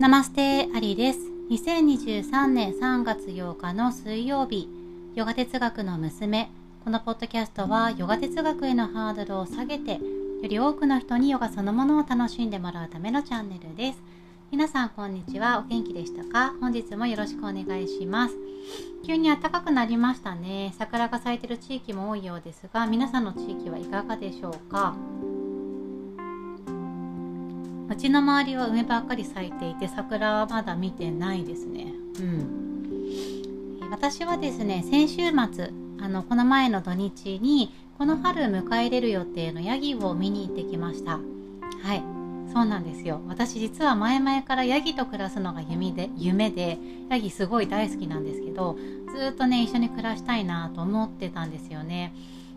ナマステアリです。2023年3月8日の水曜日、ヨガ哲学の娘。このポッドキャストはヨガ哲学へのハードルを下げて、より多くの人にヨガそのものを楽しんでもらうためのチャンネルです。皆さんこんにちは。お元気でしたか？本日もよろしくお願いします。急に暖かくなりましたね。桜が咲いてる地域も多いようですが、皆さんの地域はいかがでしょうか？うちの周りは梅ばっかり咲いていて桜はまだ見てないですね。うん、私はですね先週末あのこの前の土日にこの春迎え入れる予定のヤギを見に行ってきました。はいそうなんですよ私実は前々からヤギと暮らすのが夢で夢でヤギすごい大好きなんですけどずっとね一緒に暮らしたいなと思ってたんですよね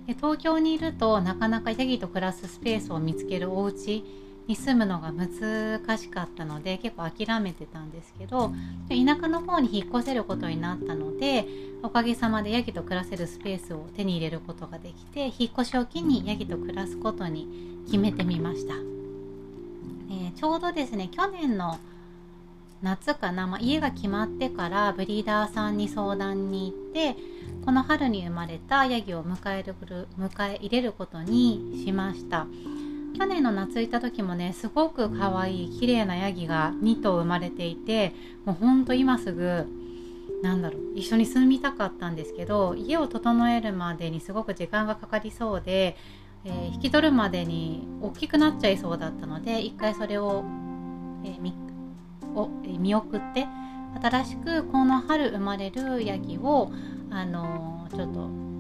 で東京にいるとなかなかヤギと暮らすスペースを見つけるお家に住むのが難しかったので結構諦めてたんですけど田舎の方に引っ越せることになったのでおかげさまでヤギと暮らせるスペースを手に入れることができて引っ越しを機にヤギと暮らすことに決めてみました、えー、ちょうどですね去年の夏かな、まあ、家が決まってからブリーダーさんに相談に行ってこの春に生まれたヤギを迎える迎え入れることにしました。去年の夏行った時もねすごく可愛い綺麗なヤギが2頭生まれていてもうほんと今すぐなんだろう一緒に住みたかったんですけど家を整えるまでにすごく時間がかかりそうで、えー、引き取るまでに大きくなっちゃいそうだったので一回それを,、えー、見を見送って新しくこの春生まれるヤギをあのー、ちょっと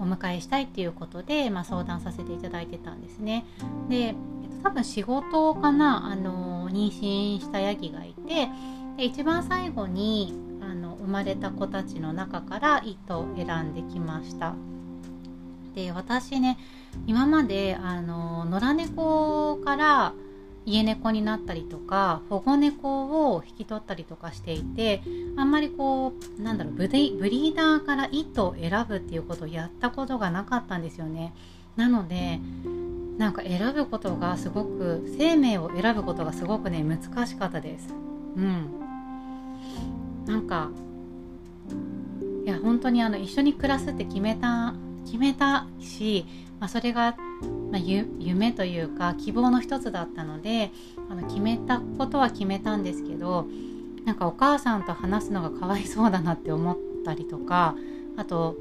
お迎えしたいっていうことで、まあ、相談させていただいてたんですね。で多分仕事かなあの妊娠したヤギがいてで一番最後にあの生まれた子たちの中から1頭選んできました。で私ね今まであの野良猫から家猫になったりとか保護猫を引き取ったりとかしていてあんまりこうなんだろうブリーダーから1頭選ぶっていうことをやったことがなかったんですよね。なのでなんか選ぶことがすごく生命を選ぶことがすごくね難しかったです。うん。なんかいや本当にあの一緒に暮らすって決めた決めたし、まあ、それがまあ、夢というか希望の一つだったのであの決めたことは決めたんですけどなんかお母さんと話すのがかわいそうだなって思ったりとかあと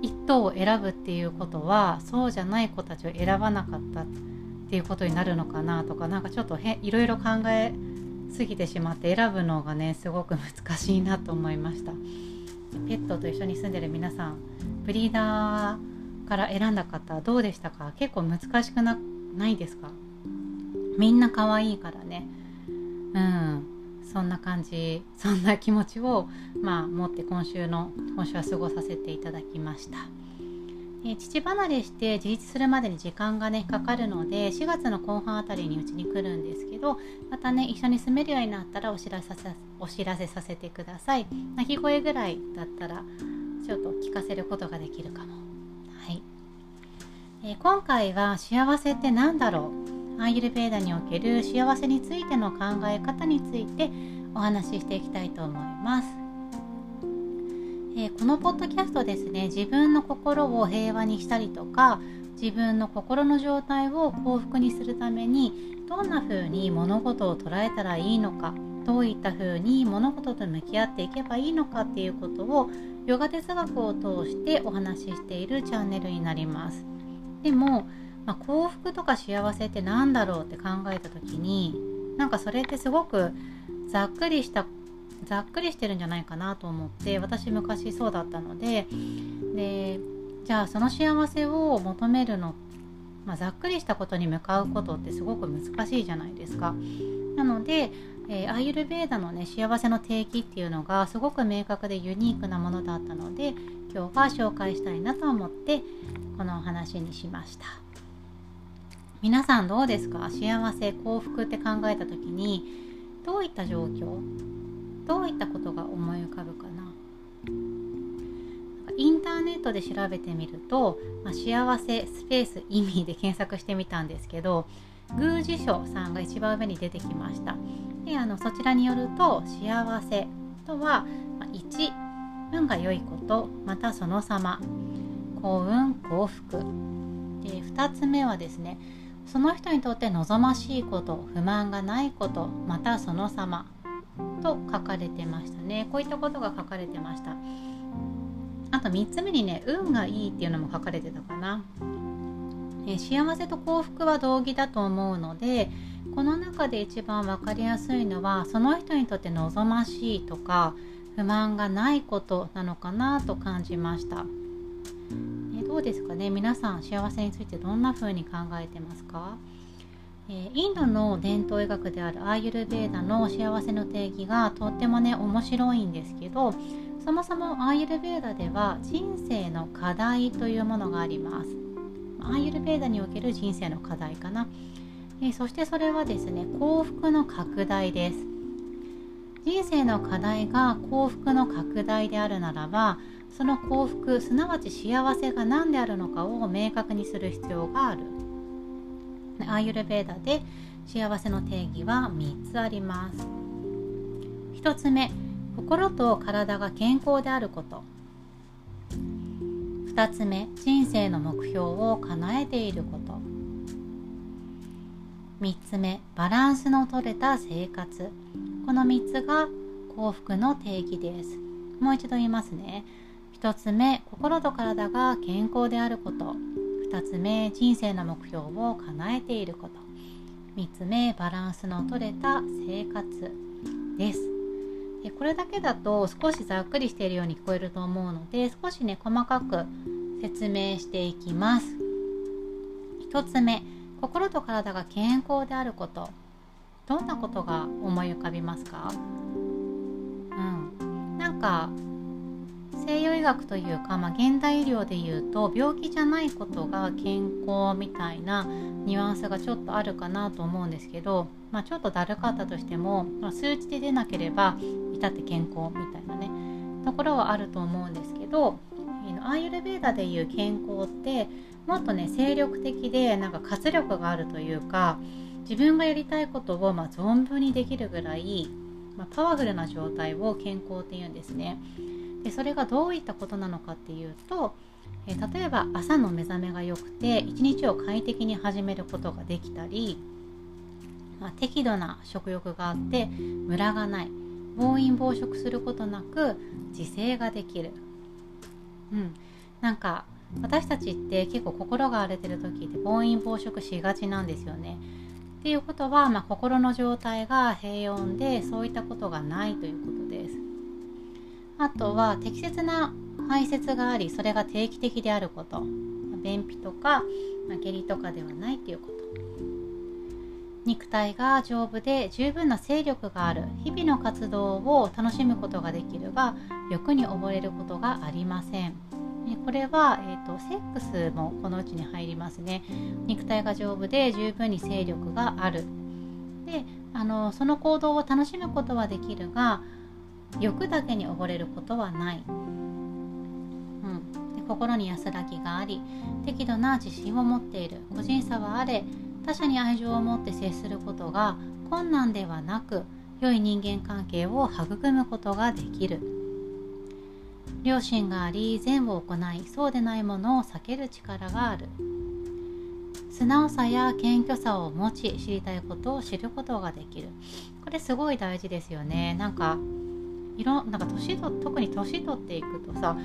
一頭を選ぶっていうことはそうじゃない子たちを選ばなかったっていうことになるのかなとか何かちょっとへいろいろ考えすぎてしまって選ぶのがねすごく難しいなと思いました。ペットと一緒に住んでる皆さんブリーダーから選んだ方どうでしたか？結構難しくなないですか？みんな可愛いからね。うん。そんな感じそんな気持ちをまあ持って今週の今週は過ごさせていただきました。え父離れして自立するまでに時間がねかかるので4月の後半あたりにうちに来るんですけどまたね一緒に住めるようになったらお知らせお知らせさせてください。鳴き声ぐらいだったらちょっと聞かせることができるかも。はい。えー、今回は幸せって何だろう？アーユルベーダにおける幸せについての考え方についてお話ししていきたいと思います、えー、このポッドキャストですね自分の心を平和にしたりとか自分の心の状態を幸福にするためにどんな風に物事を捉えたらいいのかどういった風に物事と向き合っていけばいいのかっていうことをヨガ哲学を通してお話ししているチャンネルになります。でも、まあ、幸福とか幸せって何だろうって考えた時になんかそれってすごくざっくりしたざっくりしてるんじゃないかなと思って私昔そうだったのででじゃあその幸せを求めるの、まあ、ざっくりしたことに向かうことってすごく難しいじゃないですか。なので、えー、アーユルベーダのね幸せの定義っていうのがすごく明確でユニークなものだったので今日は紹介したいなと思ってこのお話にしました。皆さんどうですか？幸せ幸福って考えた時にどういった状況？どういったことが思い浮かぶかな？インターネットで調べてみると、まあ、幸せスペース意味で検索してみたんですけど宮司書さんが一番上に出てきました。であのそちらによると幸せとは1運が良いことまたその様。幸運幸福。で2つ目はですねその人にとって望ましいこと不満がないことまたその様。と書かれてましたね。こういったことが書かれてました。あと3つ目にね運がいいっていうのも書かれてたかな、え幸せと幸福は同義だと思うのでこの中で一番分かりやすいのはその人にとって望ましいとか不満がないことなのかなと感じました、えどうですかね？皆さん幸せについてどんな風に考えてますか？えインドの伝統医学であるアーユルベーダの幸せの定義がとってもね面白いんですけどそもそもアーユルベーダでは人生の課題というものがあります。アーユルベーダにおける人生の課題かな、えそしてそれはですね幸福の拡大です。人生の課題が幸福の拡大であるならばその幸福すなわち幸せが何であるのかを明確にする必要がある。アーユルベーダで幸せの定義は3つあります。1つ目心と体が健康であること。2つ目人生の目標を叶えていること。3つ目バランスのとれた生活。この3つが幸福の定義です。もう一度言いますね。1つ目心と体が健康であること。2つ目人生の目標を叶えていること。3つ目バランスのとれた生活です。でこれだけだと少しざっくりしているように聞こえると思うので少しね細かく説明していきます。1つ目心と体が健康であること。どんなことが思い浮かびますか？うん。なんか西洋医学というか、まあ、現代医療でいうと病気じゃないことが健康みたいなニュアンスがちょっとあるかなと思うんですけど、まあ、ちょっとだるかったとしても、まあ、数値で出なければ至って健康みたいなねところはあると思うんですけどアーユルベーダでいう健康ってもっとね精力的でなんか活力があるというか自分がやりたいことをま存分にできるぐらい、まあ、パワフルな状態を健康っていうんですね。でそれがどういったことなのかっていうと、え例えば朝の目覚めが良くて一日を快適に始めることができたり、まあ、適度な食欲があってムラがない暴飲暴食することなく自制ができる、うん、なんか私たちって結構心が荒れてる時って暴飲暴食しがちなんですよね。っていうことは、まあ、心の状態が平穏でそういったことがないということです。あとは適切な排泄がありそれが定期的であること。便秘とか下痢とかではないということ。肉体が丈夫で十分な勢力がある日々の活動を楽しむことができるが欲に溺れることがありません。これは、えーと、セックスもこのうちに入りますね。肉体が丈夫で十分に勢力がある。であのその行動を楽しむことはできるが欲だけに溺れることはない、うん、で心に安らぎがあり適度な自信を持っている。個人差はあれ他者に愛情を持って接することが困難ではなく良い人間関係を育むことができる。良心があり善を行いそうでないものを避ける力がある。素直さや謙虚さを持ち知りたいことを知ることができる。これすごい大事ですよね。なんかいろなんか年と特に年取っていくとさ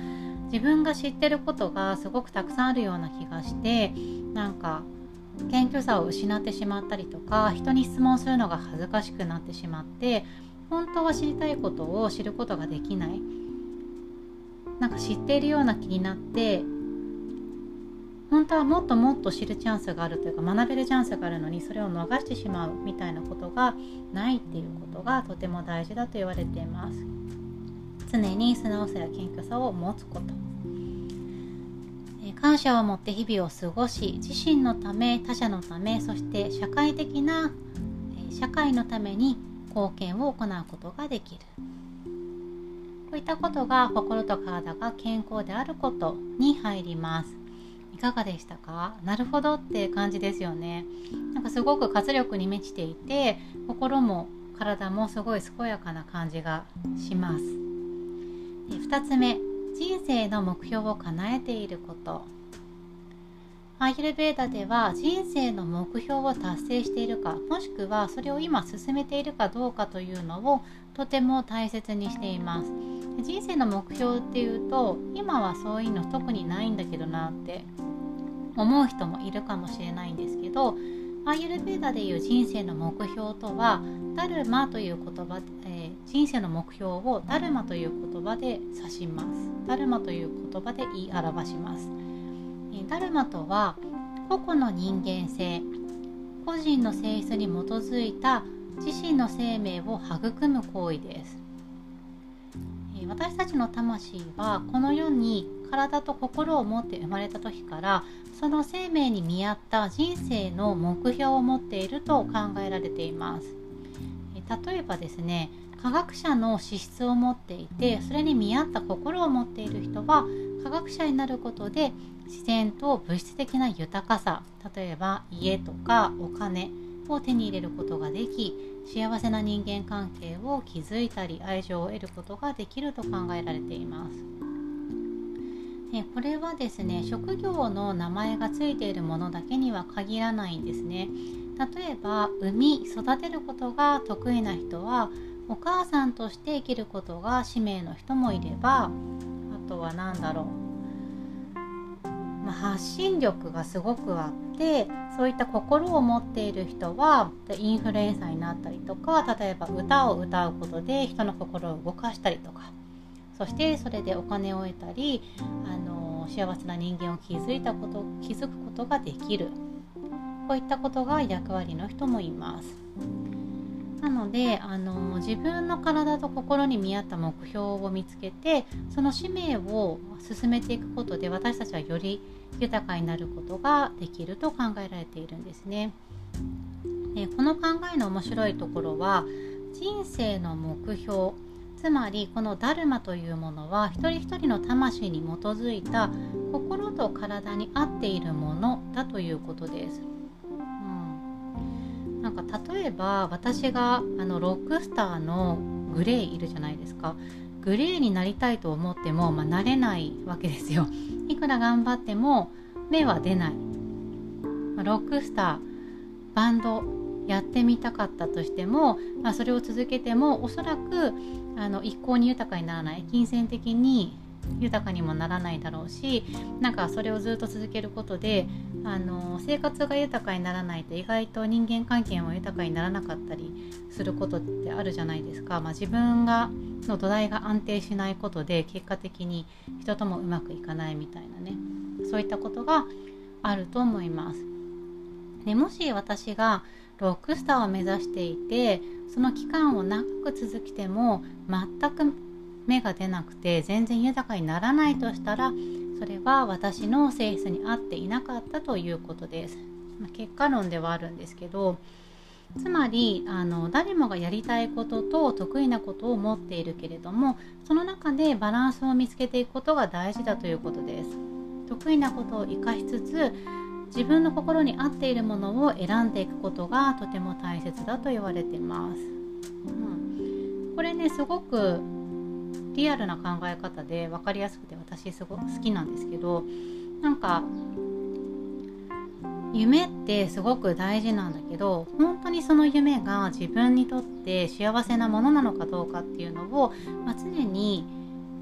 自分が知ってることがすごくたくさんあるような気がしてなんか謙虚さを失ってしまったりとか人に質問するのが恥ずかしくなってしまって本当は知りたいことを知ることができない。なんか知っているような気になって本当はもっともっと知るチャンスがあるというか学べるチャンスがあるのにそれを逃してしまうみたいなことがないっていうことがとても大事だと言われています。常に素直さや謙虚さを持つこと。感謝を持って日々を過ごし自身のため他者のためそして社会的な社会のために貢献を行うことができる。こういったことが心と体が健康であることに入ります。いかがでしたか？なるほどって感じですよね。なんかすごく活力に満ちていて心も体もすごい健やかな感じがします。2つ目人生の目標を叶えていること。アヒルベーダでは人生の目標を達成しているかもしくはそれを今進めているかどうかというのをとても大切にしています。人生の目標っていうと今はそういうの特にないんだけどなって思う人もいるかもしれないんですけどアーユルベーダでいう人生の目標とはダルマという言葉、人生の目標をダルマという言葉で指します。ダルマという言葉で言い表します。ダルマとは個々の人間性個人の性質に基づいた自身の生命を育む行為です。私たちの魂はこの世に体と心を持って生まれた時からその生命に見合った人生の目標を持っていると考えられています。例えばですね科学者の資質を持っていてそれに見合った心を持っている人は科学者になることで自然と物質的な豊かさ例えば家とかお金を手に入れることができ幸せな人間関係を築いたり愛情を得ることができると考えられています。これはですね職業の名前がついているものだけには限らないんですね例えば産み育てることが得意な人はお母さんとして生きることが使命の人もいればあとは何だろうま発信力がすごくあってそういった心を持っている人はインフルエンサーになったりとか例えば歌を歌うことで人の心を動かしたりとかそしてそれでお金を得たりあの幸せな人間を築いたこと築くことができるこういったことが役割の人もいます。なのであの自分の体と心に見合った目標を見つけてその使命を進めていくことで私たちはより豊かになることができると考えられているんですね。でこの考えの面白いところは人生の目標つまりこのダルマというものは一人一人の魂に基づいた心と体に合っているものだということです。なんか例えば私があのロックスターのグレーいるじゃないですか。グレーになりたいと思っても、まあ、なれないわけですよ。いくら頑張っても目は出ない、まあ、ロックスターバンドやってみたかったとしても、まあ、それを続けてもおそらくあの一向に豊かにならない。金銭的に豊かにもならないだろうしなんかそれをずっと続けることであの生活が豊かにならないと意外と人間関係も豊かにならなかったりすることってあるじゃないですか、まあ、自分がの土台が安定しないことで結果的に人ともうまくいかないみたいなねそういったことがあると思います。でもし私がロックスターを目指していてその期間を長く続けても全く芽が出なくて全然豊かにならないとしたらそれは私の性質に合っていなかったということです。まあ、結果論ではあるんですけどつまりあの誰もがやりたいことと得意なことを持っているけれどもその中でバランスを見つけていくことが大事だということです。得意なことを生かしつつ自分の心に合っているものを選んでいくことがとても大切だと言われてます。うん、これねすごくリアルな考え方で分かりやすくて私すごく好きなんですけどなんか夢ってすごく大事なんだけど本当にその夢が自分にとって幸せなものなのかどうかっていうのを、まあ、常に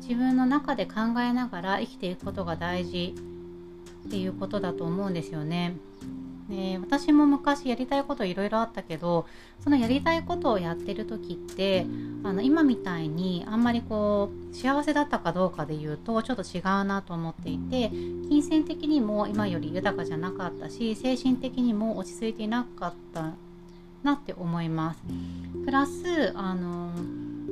自分の中で考えながら生きていくことが大事っていうことだと思うんですよね。で私も昔やりたいこといろいろあったけどそのやりたいことをやってる時ってあの今みたいにあんまりこう幸せだったかどうかで言うとちょっと違うなと思っていて金銭的にも今より豊かじゃなかったし精神的にも落ち着いていなかったなって思います。プラスあの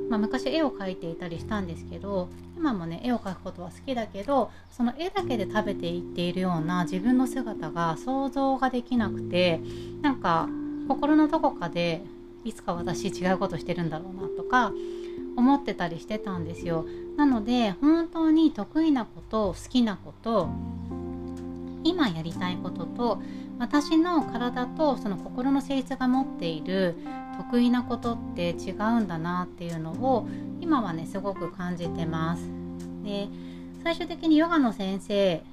まあ、昔絵を描いていたりしたんですけど今もね絵を描くことは好きだけどその絵だけで食べていっているような自分の姿が想像ができなくてなんか心のどこかでいつか私違うことしてるんだろうなとか思ってたりしてたんですよ。なので本当に得意なこと好きなこと今やりたいことと私の体とその心の性質が持っている得意なことって違うんだなっていうのを今はねすごく感じてます。で最終的にヨガの先生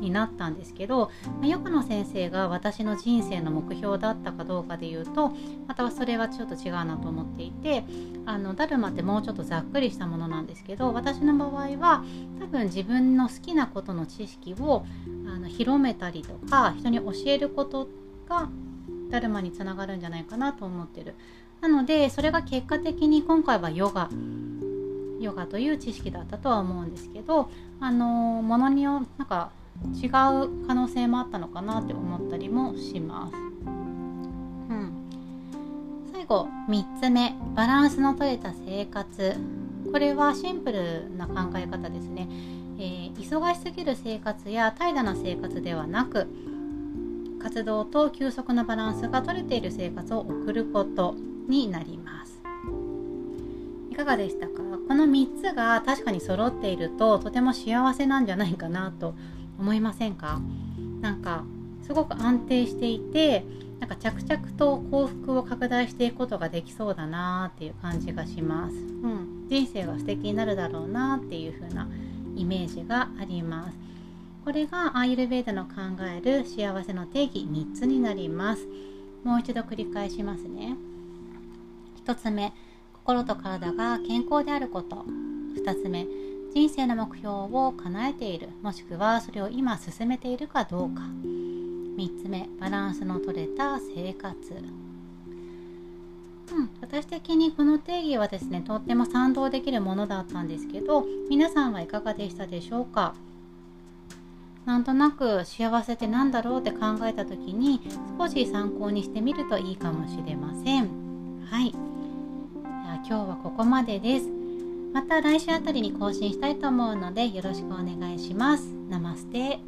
になったんですけど、ヨガの先生が私の人生の目標だったかどうかで言うとまたそれはちょっと違うなと思っていてあのダルマってもうちょっとざっくりしたものなんですけど私の場合は多分自分の好きなことの知識をあの広めたりとか人に教えることがダルマにつながるんじゃないかなと思ってる。なのでそれが結果的に今回はヨガヨガという知識だったとは思うんですけどあのものによなんか違う可能性もあったのかなって思ったりもします。うん、最後3つ目バランスの取れた生活これはシンプルな考え方ですね、えー、忙しすぎる生活や怠惰な生活ではなく活動と休息のバランスが取れている生活を送ることになります。いかがでしたか？この3つが確かに揃っているととても幸せなんじゃないかなと思いませんか？なんかすごく安定していてなんか着々と幸福を拡大していくことができそうだなっていう感じがします、うん、人生が素敵になるだろうなっていう風なイメージがあります。これがアーユルベーダの考える幸せの定義3つになります。もう一度繰り返しますね。1つ目心と体が健康であること。2つ目人生の目標を叶えている。もしくはそれを今進めているかどうか。3つ目バランスの取れた生活。うん、私的にこの定義はですねとっても賛同できるものだったんですけど皆さんはいかがでしたでしょうか？なんとなく幸せって何だろうって考えた時に少し参考にしてみるといいかもしれません。はい。今日はここまでです。また来週あたりに更新したいと思うのでよろしくお願いします。ナマステ。